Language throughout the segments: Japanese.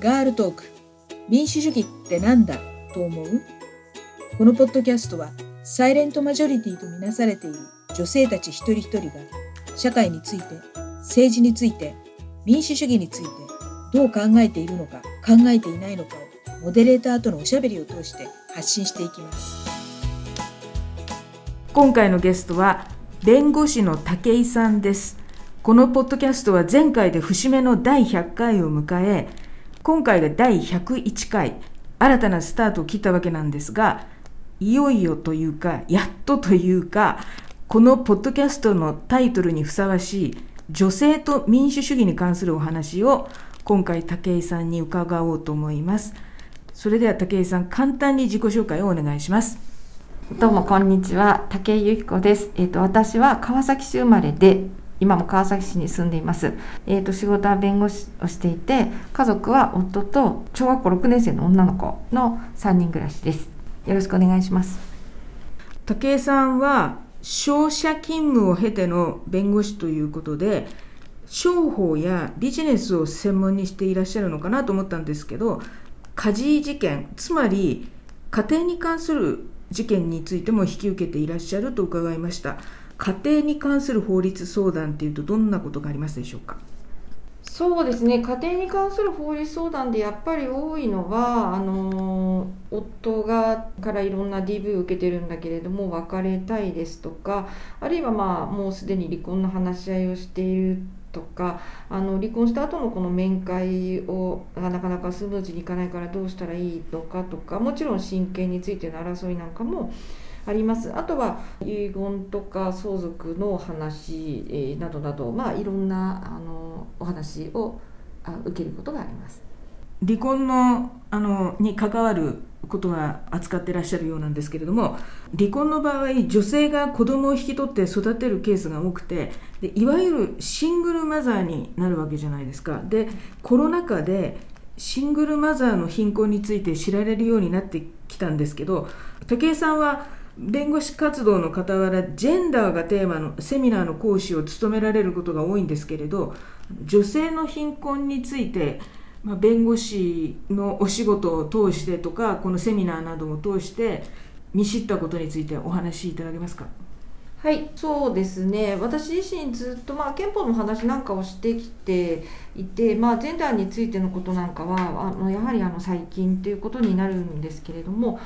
ガールトーク。民主主義ってなんだ？と思う？このポッドキャストはサイレントマジョリティとみなされている女性たち一人一人が社会について政治について民主主義についてどう考えているのか考えていないのかをモデレーターとのおしゃべりを通して発信していきます。今回のゲストは弁護士の武井さんです。このポッドキャストは前回で節目の第100回を迎え今回が第101回新たなスタートを切ったわけなんですがいよいよというかやっとというかこのポッドキャストのタイトルにふさわしい女性と民主主義に関するお話を今回武井さんに伺おうと思います。それでは武井さん簡単に自己紹介をお願いします。どうもこんにちは。武井由紀子です。えっ、ー、と私は川崎市生まれで今も川崎市に住んでいます。えっ、ー、と、仕事は弁護士をしていて、家族は夫と小学校6年生の女の子の3人暮らしです。よろしくお願いします。武井さんは商社勤務を経ての弁護士ということで商法やビジネスを専門にしていらっしゃるのかなと思ったんですけど家事事件つまり家庭に関する事件についても引き受けていらっしゃると伺いました家庭に関する法律相談っていうとどんなことがありますでしょうか？そうですね。家庭に関する法律相談でやっぱり多いのはあの夫がからいろんな DV を受けてるんだけれども別れたいですとかあるいはまあもうすでに離婚の話し合いをしているとかあの離婚した後のこの面会をなかなかスムーズにいかないからどうしたらいいのかとかもちろん親権についての争いなんかもあります。あとは遺言とか相続の話、えー、などなど、まあ、いろんなあのお話をあ受けることがあります。離婚のあのに関わることは扱ってらっしゃるようなんですけれども離婚の場合女性が子供を引き取って育てるケースが多くてでいわゆるシングルマザーになるわけじゃないですか。でコロナ禍でシングルマザーの貧困について知られるようになってきたんですけど武井さんは弁護士活動の傍らジェンダーがテーマのセミナーの講師を務められることが多いんですけれど女性の貧困について、まあ、弁護士のお仕事を通してとかこのセミナーなどを通して見知ったことについてお話しいただけますか？はいそうですね。私自身ずっと、まあ、憲法の話なんかをしてきていて、まあ、ジェンダーについてのことなんかはあのやはりあの最近ということになるんですけれども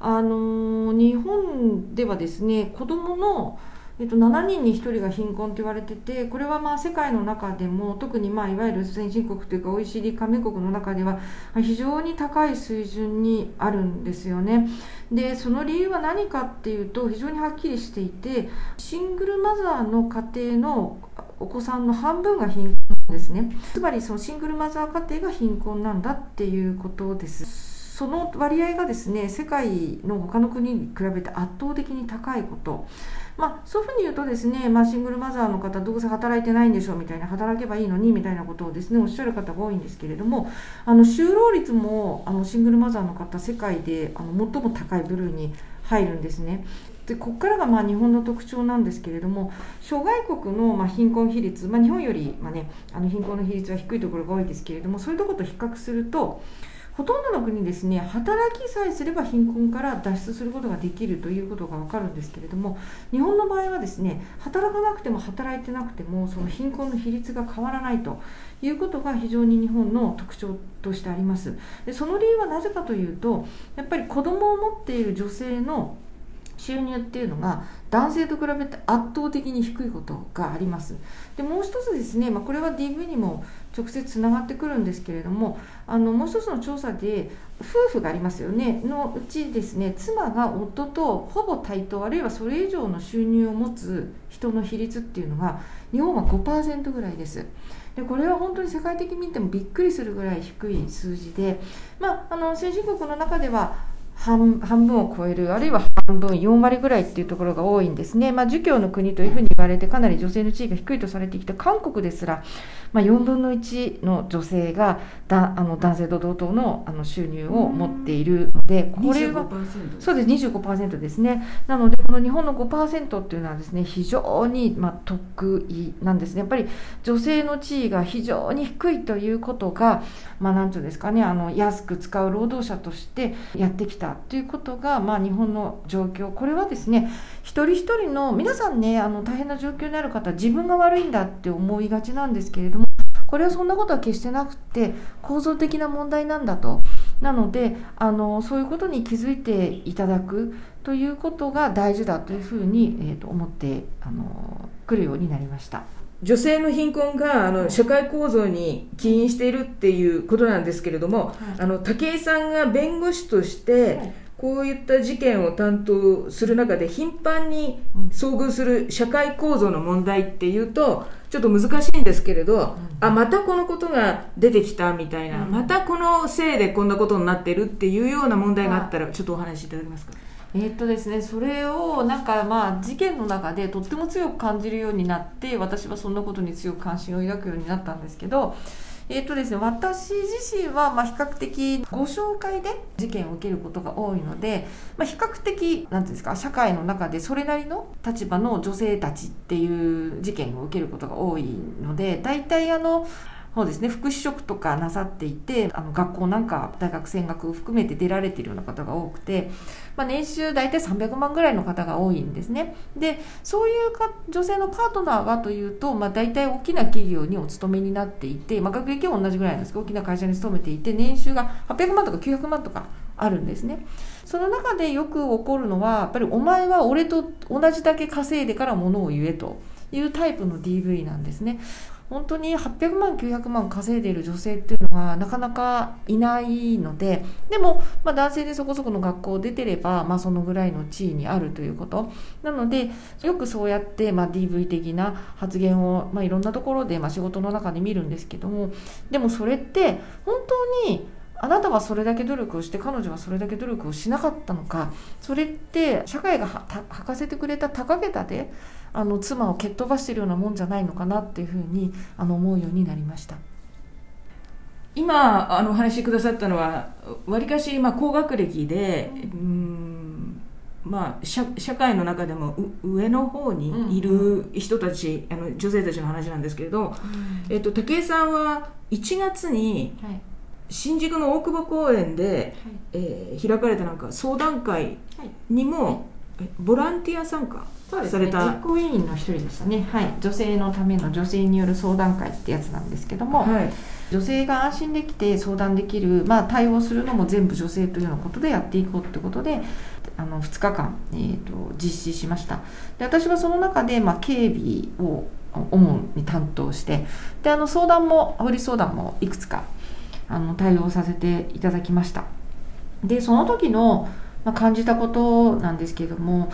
あの日本ではですね子どものえっと、7人に1人が貧困と言われててこれはまあ世界の中でも特にまあいわゆる先進国というか OECD 加盟国の中では非常に高い水準にあるんですよね。でその理由は何かっていうと非常にはっきりしていてシングルマザーの家庭のお子さんの半分が貧困ですね。つまりそのシングルマザー家庭が貧困なんだっていうことです。その割合がですね世界の他の国に比べて圧倒的に高いこと、まあ、そういうふうに言うとですね、まあ、シングルマザーの方どうせ働いてないんでしょうみたいな働けばいいのにみたいなことをですねおっしゃる方が多いんですけれどもあの就労率もあのシングルマザーの方世界であの最も高い部類に入るんですね。でここからがまあ日本の特徴なんですけれども諸外国のま貧困比率、まあ、日本よりま、ね、あの貧困の比率は低いところが多いですけれどもそういうところと比較するとほとんどの国ですね働きさえすれば貧困から脱出することができるということが分かるんですけれども日本の場合はですね働かなくても働いてなくてもその貧困の比率が変わらないということが非常に日本の特徴としてあります。でその理由はなぜかというとやっぱり子供を持っている女性の収入っていうのが男性と比べて圧倒的に低いことがあります。でもう一つですね、まあ、これは DV にも直接つながってくるんですけれどもあのもう一つの調査で夫婦がありますよねのうちですね妻が夫とほぼ対等あるいはそれ以上の収入を持つ人の比率っていうのが日本は5%ぐらいです。でこれは本当に世界的に見てもびっくりするぐらい低い数字で、まあ、あの先進国の中では半半分を超えるあるいは半分4割ぐらいっていうところが多いんですね、まあ、儒教の国というふうに言われてかなり女性の地位が低いとされてきた韓国ですら、まあ、4分の1の女性がだあの男性と同等のあの収入を持っているのでこれはそうです。25%ですね。なのでこの日本の5%っていうのはですね非常にまあ得意なんですね。やっぱり女性の地位が非常に低いということがまあ何て言うんですかねあの安く使う労働者としてやってきたたということが、まあ、日本の状況これはですね一人一人の皆さんねあの大変な状況にある方自分が悪いんだって思いがちなんですけれどもこれはそんなことは決してなくて構造的な問題なんだと。なのであのそういうことに気づいていただくということが大事だというふうに、えー、と思ってあの来るようになりました。女性の貧困があの社会構造に起因しているっていうことなんですけれども、はい、あの武井さんが弁護士として、はい。こういった事件を担当する中で頻繁に遭遇する社会構造の問題っていうとちょっと難しいんですけれど、あまたこのことが出てきたみたいな、またこのせいでこんなことになってるっていうような問題があったらちょっとお話しいただけますか？えー、っとですね、それをなんかまあ事件の中でとっても強く感じるようになって私はそんなことに強く関心を抱くようになったんですけどえーとですね、私自身はま比較的ご紹介で事件を受けることが多いので、まあ、比較的なんですか社会の中でそれなりの立場の女性たちっていう事件を受けることが多いので大体あのそうですね。福祉職とかなさっていてあの学校なんか大学選学含めて出られているような方が多くて、まあ、年収大体300万ぐらいの方が多いんですね。でそういうか女性のパートナーはというと、まあ、大体大きな企業にお勤めになっていて、まあ、学歴は同じぐらいなんですけど大きな会社に勤めていて年収が800万とか900万とかあるんですね。その中でよく起こるのはやっぱりお前は俺と同じだけ稼いでから物を言えというタイプの DV なんですね。本当に800万900万稼いでいる女性っていうのはなかなかいないのででも、まあ、男性でそこそこの学校を出てれば、まあ、そのぐらいの地位にあるということ。なのでよくそうやって、まあ、DV 的な発言を、まあ、いろんなところで、まあ、仕事の中で見るんですけどもでもそれって本当にあなたはそれだけ努力をして彼女はそれだけ努力をしなかったのか？それって社会が履かせてくれた高桁であの妻を蹴っ飛ばしているようなもんじゃないのかなっていうふうにあの思うようになりました。今あのお話しくださったのはわりかし、まあ、高学歴で、うんまあ、社社会の中でも上の方にいる人たち、うん、あの女性たちの話なんですけれど、うん、えっと、武井さんは1月に、はい新宿の大久保公園で、はい、えー、開かれたなんか相談会にも、はい、ボランティア参加された、ね、実行委員の一人でしたね、はい、女性のための女性による相談会ってやつなんですけども、はい、女性が安心できて相談できる、まあ、対応するのも全部女性というようなことでやっていこうってことであの2日間、えーと、実施しました。で私はその中で、まあ、警備を主に担当してであの相談もアプリ相談もいくつかあの対応させていただきました。でその時の、まあ、感じたことなんですけども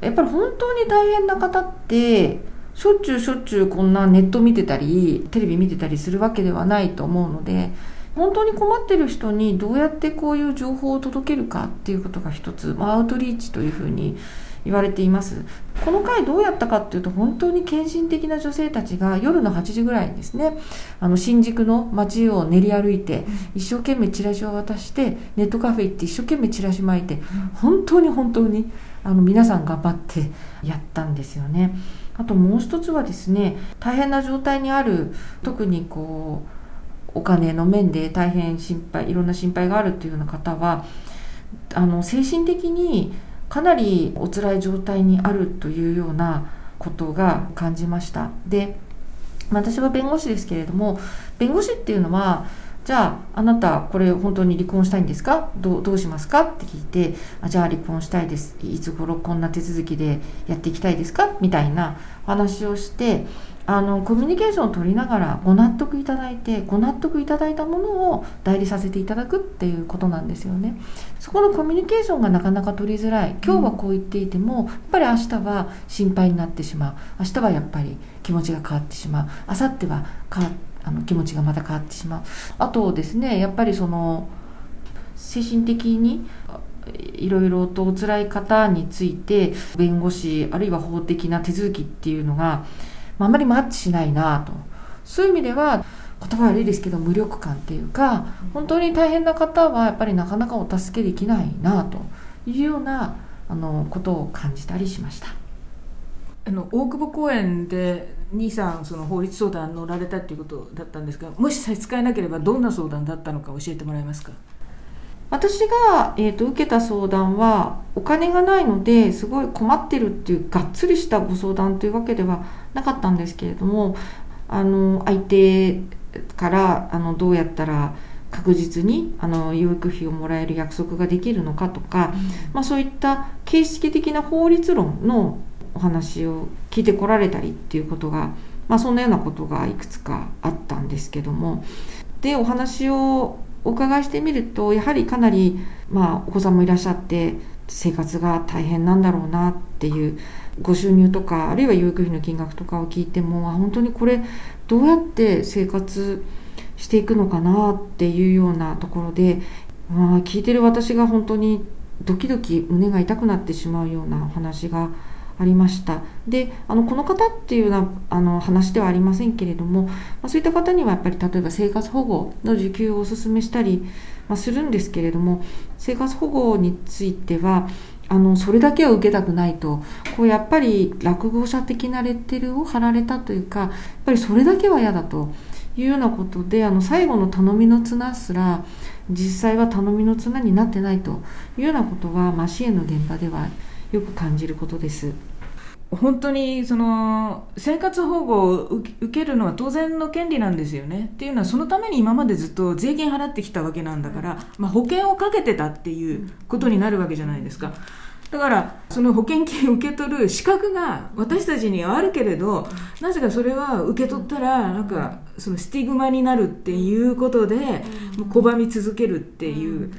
やっぱり本当に大変な方ってしょっちゅうしょっちゅうこんなネット見てたりテレビ見てたりするわけではないと思うので本当に困ってる人にどうやってこういう情報を届けるかっていうことが一つ、まあ、アウトリーチというふうに言われていますこの回どうやったかっていうと本当に献身的な女性たちが夜の8時ぐらいにですねあの新宿の街を練り歩いて一生懸命チラシを渡してネットカフェ行って一生懸命チラシ巻いて本当に本当にあの皆さん頑張ってやったんですよね。あともう一つはですね大変な状態にある特にこうお金の面で大変心配いろんな心配があるというような方はあの精神的にかなりお辛い状態にあるというようなことが感じました。で私は弁護士ですけれども弁護士っていうのはじゃああなたこれ本当に離婚したいんですか？どうしますか？って聞いてあじゃあ離婚したいです。いつ頃こんな手続きでやっていきたいですか？みたいな話をしてあのコミュニケーションを取りながらご納得いただいてご納得いただいたものを代理させていただくっていうことなんですよね。そこのコミュニケーションがなかなか取りづらい。今日はこう言っていても、やっぱり明日は心配になってしまう。明日はやっぱり気持ちが変わってしまう。明後日は変わってあの気持ちがまた変わってしまうあとですねやっぱりその精神的にいろいろとお辛い方について弁護士あるいは法的な手続きっていうのがあまりマッチしないなとそういう意味では言葉悪いですけど無力感っていうか本当に大変な方はやっぱりなかなかお助けできないなというようなあのことを感じたりしました。あの大久保公園で兄さんその法律相談乗られたっていうことだったんですがもし差し支えなければどんな相談だったのか教えてもらえますか？私が、えーと、受けた相談はお金がないのですごい困ってるっていうがっつりしたご相談というわけではなかったんですけれどもあの相手からあのどうやったら確実にあの養育費をもらえる約束ができるのかとか、うん、まあ、そういった形式的な法律論のお話を聞いてこられたりっていうことが、まあ、そんなようなことがいくつかあったんですけども。でお話をお伺いしてみるとやはりかなり、まあ、お子さんもいらっしゃって生活が大変なんだろうなっていうご収入とかあるいは養育費の金額とかを聞いても本当にこれどうやって生活していくのかなっていうようなところで、まあ、聞いてる私が本当にドキドキ胸が痛くなってしまうようなお話がありました。であのこの方っていうようなあの話ではありませんけれども、まあ、そういった方にはやっぱり例えば生活保護の受給をお勧めしたり、まあ、するんですけれども生活保護についてはあのそれだけは受けたくないと。こうやっぱり落語者的なレッテルを貼られたというかやっぱりそれだけは嫌だと。いうようなことであの最後の頼みの綱すら実際は頼みの綱になってないと。いうようなことは、まあ、支援の現場ではよく感じることです。本当にその生活保護を受けるのは当然の権利なんですよね。っていうのはそのために今までずっと税金払ってきたわけなんだから、まあ、保険をかけてたっていうことになるわけじゃないですか。だからその保険金を受け取る資格が私たちにはあるけれどなぜかそれは受け取ったらなんかそのスティグマになるっていうことで拒み続けるっていう。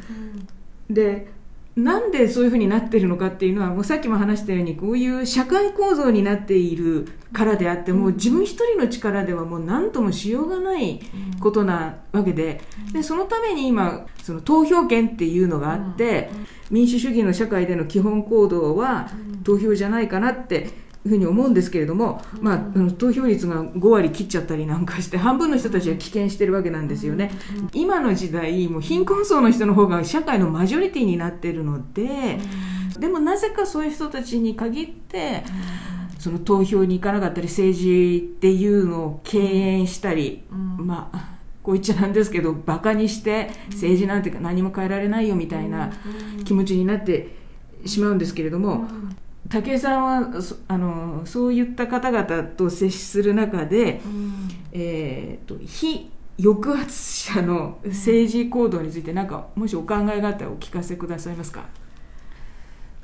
でなんでそういうふうになってるのかっていうのはもうさっきも話したようにこういう社会構造になっているからであってもう自分一人の力ではもう何ともしようがないことなわけで。でそのために今その投票権っていうのがあって民主主義の社会での基本行動は投票じゃないかなってふうに思うんですけれども、まあ、投票率が5割切っちゃったりなんかして半分の人たちは棄権してるわけなんですよね。今の時代もう貧困層の人の方が社会のマジョリティになってるのででもなぜかそういう人たちに限ってその投票に行かなかったり政治っていうのを敬遠したり、まあこう言っちゃなんですけどバカにして政治なんて何も変えられないよみたいな気持ちになってしまうんですけれども武井さんはあのそういった方々と接する中で、うん、えーと、非抑圧者の政治行動について何かもしお考えがあったらお聞かせくださいますか？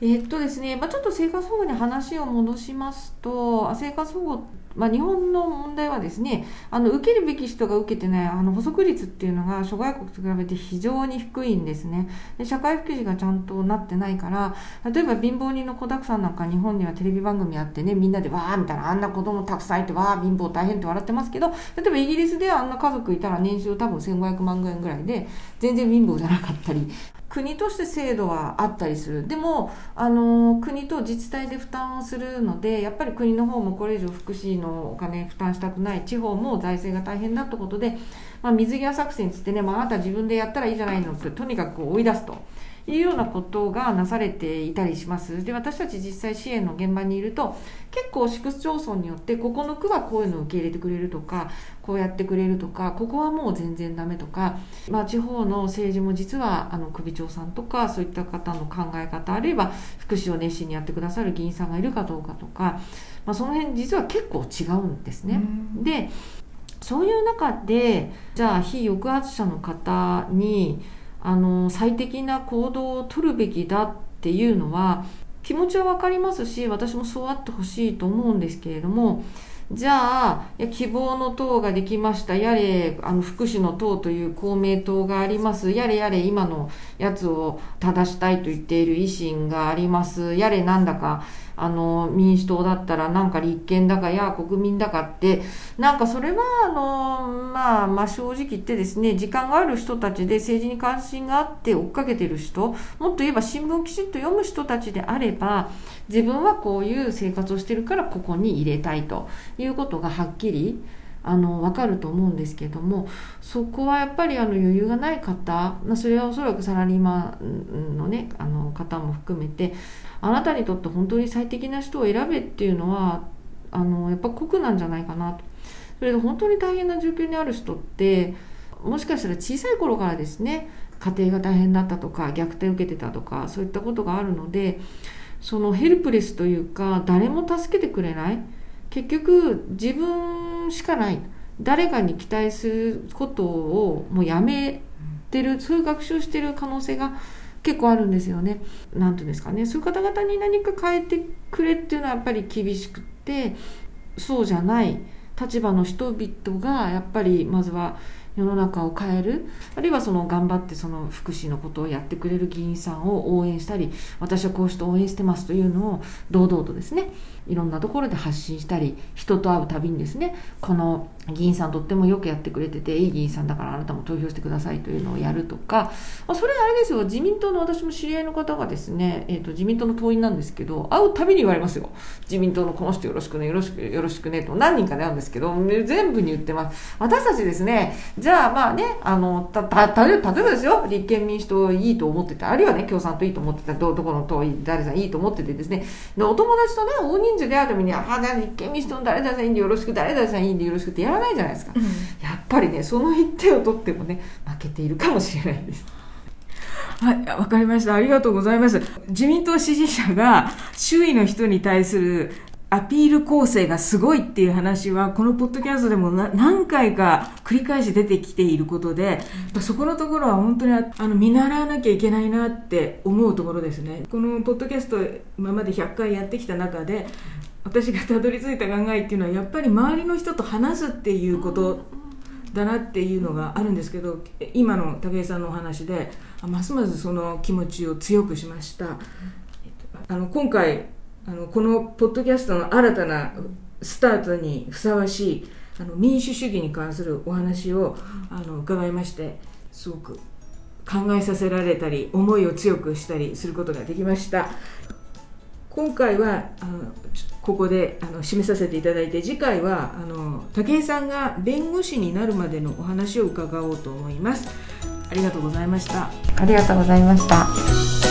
えっとですね、まあ、ちょっと生活保護に話を戻しますと生活保護まあ、日本の問題はですねあの受けるべき人が受けてないあの補足率っていうのが諸外国と比べて非常に低いんですね。で社会福祉がちゃんとなってないから例えば貧乏人の子だくさんなんか日本にはテレビ番組あってねみんなでわーみたいなあんな子供たくさんいてわー貧乏大変って笑ってますけど例えばイギリスであんな家族いたら年収多分1500万円ぐらいで全然貧乏じゃなかったり国として制度はあったりするでもあの国と自治体で負担をするのでやっぱり国の方もこれ以上福祉のお金負担したくない地方も財政が大変だってことで、まあ、水際作戦つってね、まあ、あなた自分でやったらいいじゃないのってとにかく追い出すと。いうようなことがなされていたりしますで私たち実際支援の現場にいると結構市区町村によってここの区はこういうのを受け入れてくれるとかこうやってくれるとかここはもう全然ダメとか、まあ、地方の政治も実はあの首長さんとかそういった方の考え方あるいは福祉を熱心にやってくださる議員さんがいるかどうかとか、まあ、その辺実は結構違うんですね。でそういう中でじゃあ非抑圧者の方にあの最適な行動を取るべきだっていうのは気持ちは分かりますし私もそうあってほしいと思うんですけれどもじゃあ希望の党ができました。やれあの福祉の党という公明党があります。やれやれ今のやつを正したいと言っている維新があります。やれなんだかあの民主党だったらなんか立憲だかや国民だかってなんかそれはあの、まあ、まあ正直言ってですね時間がある人たちで政治に関心があって追っかけてる人もっと言えば新聞をきちっと読む人たちであれば自分はこういう生活をしてるからここに入れたいということがはっきりあの分かると思うんですけどもそこはやっぱりあの余裕がない方まそれはおそらくサラリーマンの,、ね、あの方も含めてあなたにとって本当に最適な人を選べっていうのはあのやっぱ酷なんじゃないかなと。それで本当に大変な状況にある人ってもしかしたら小さい頃からですね家庭が大変だったとか虐待を受けてたとかそういったことがあるのでそのヘルプレスというか誰も助けてくれない結局自分しかない。誰かに期待することをもうやめてるそういう学習をしてる可能性が結構あるんですよね。なんていうんですかね。そういう方々に何か変えてくれっていうのはやっぱり厳しくってそうじゃない。立場の人々がやっぱりまずは世の中を変える。あるいはその頑張ってその福祉のことをやってくれる議員さんを応援したり私はこうして応援してますというのを堂々とですねいろんなところで発信したり人と会うたびにですねこの議員さんとってもよくやってくれてていい議員さんだからあなたも投票してくださいというのをやるとか、まあ、それあれですよ。自民党の私も知り合いの方がですね、えーと、自民党の党員なんですけど会うたびに言われますよ。自民党のこの人よろしくねよろしくよろしくねと何人かで会うんですけど全部に言ってます。私たちですねじゃあまあねあのたた例えばですよ立憲民主党いいと思っててあるいはね共産党いいと思ってたどどこの党誰さんいいと思っててですねでお友達とね大人数で会うために「ああ立憲民主党の誰々さんいいんでよろしく誰々さんいいんでよろしく」ってやらないじゃないですか、うん、やっぱりねその一手を取ってもね負けているかもしれないです。はい、わかりました。ありがとうございます。自民党支持者が周囲の人に対するアピール構成がすごいっていう話は、このポッドキャストでも何回か繰り返し出てきていることで、そこのところは本当にあの見習わなきゃいけないなって思うところですね。このポッドキャスト今まで100回やってきた中で、私がたどり着いた考えっていうのはやっぱり周りの人と話すっていうことだなっていうのがあるんですけど今の武井さんのお話でますますその気持ちを強くしました。あの今回あのこのポッドキャストの新たなスタートにふさわしいあの民主主義に関するお話をあの伺いましてすごく考えさせられたり思いを強くしたりすることができました。今回はあのここであの締めさせていただいて次回はあの武井さんが弁護士になるまでのお話を伺おうと思います。ありがとうございました。ありがとうございました。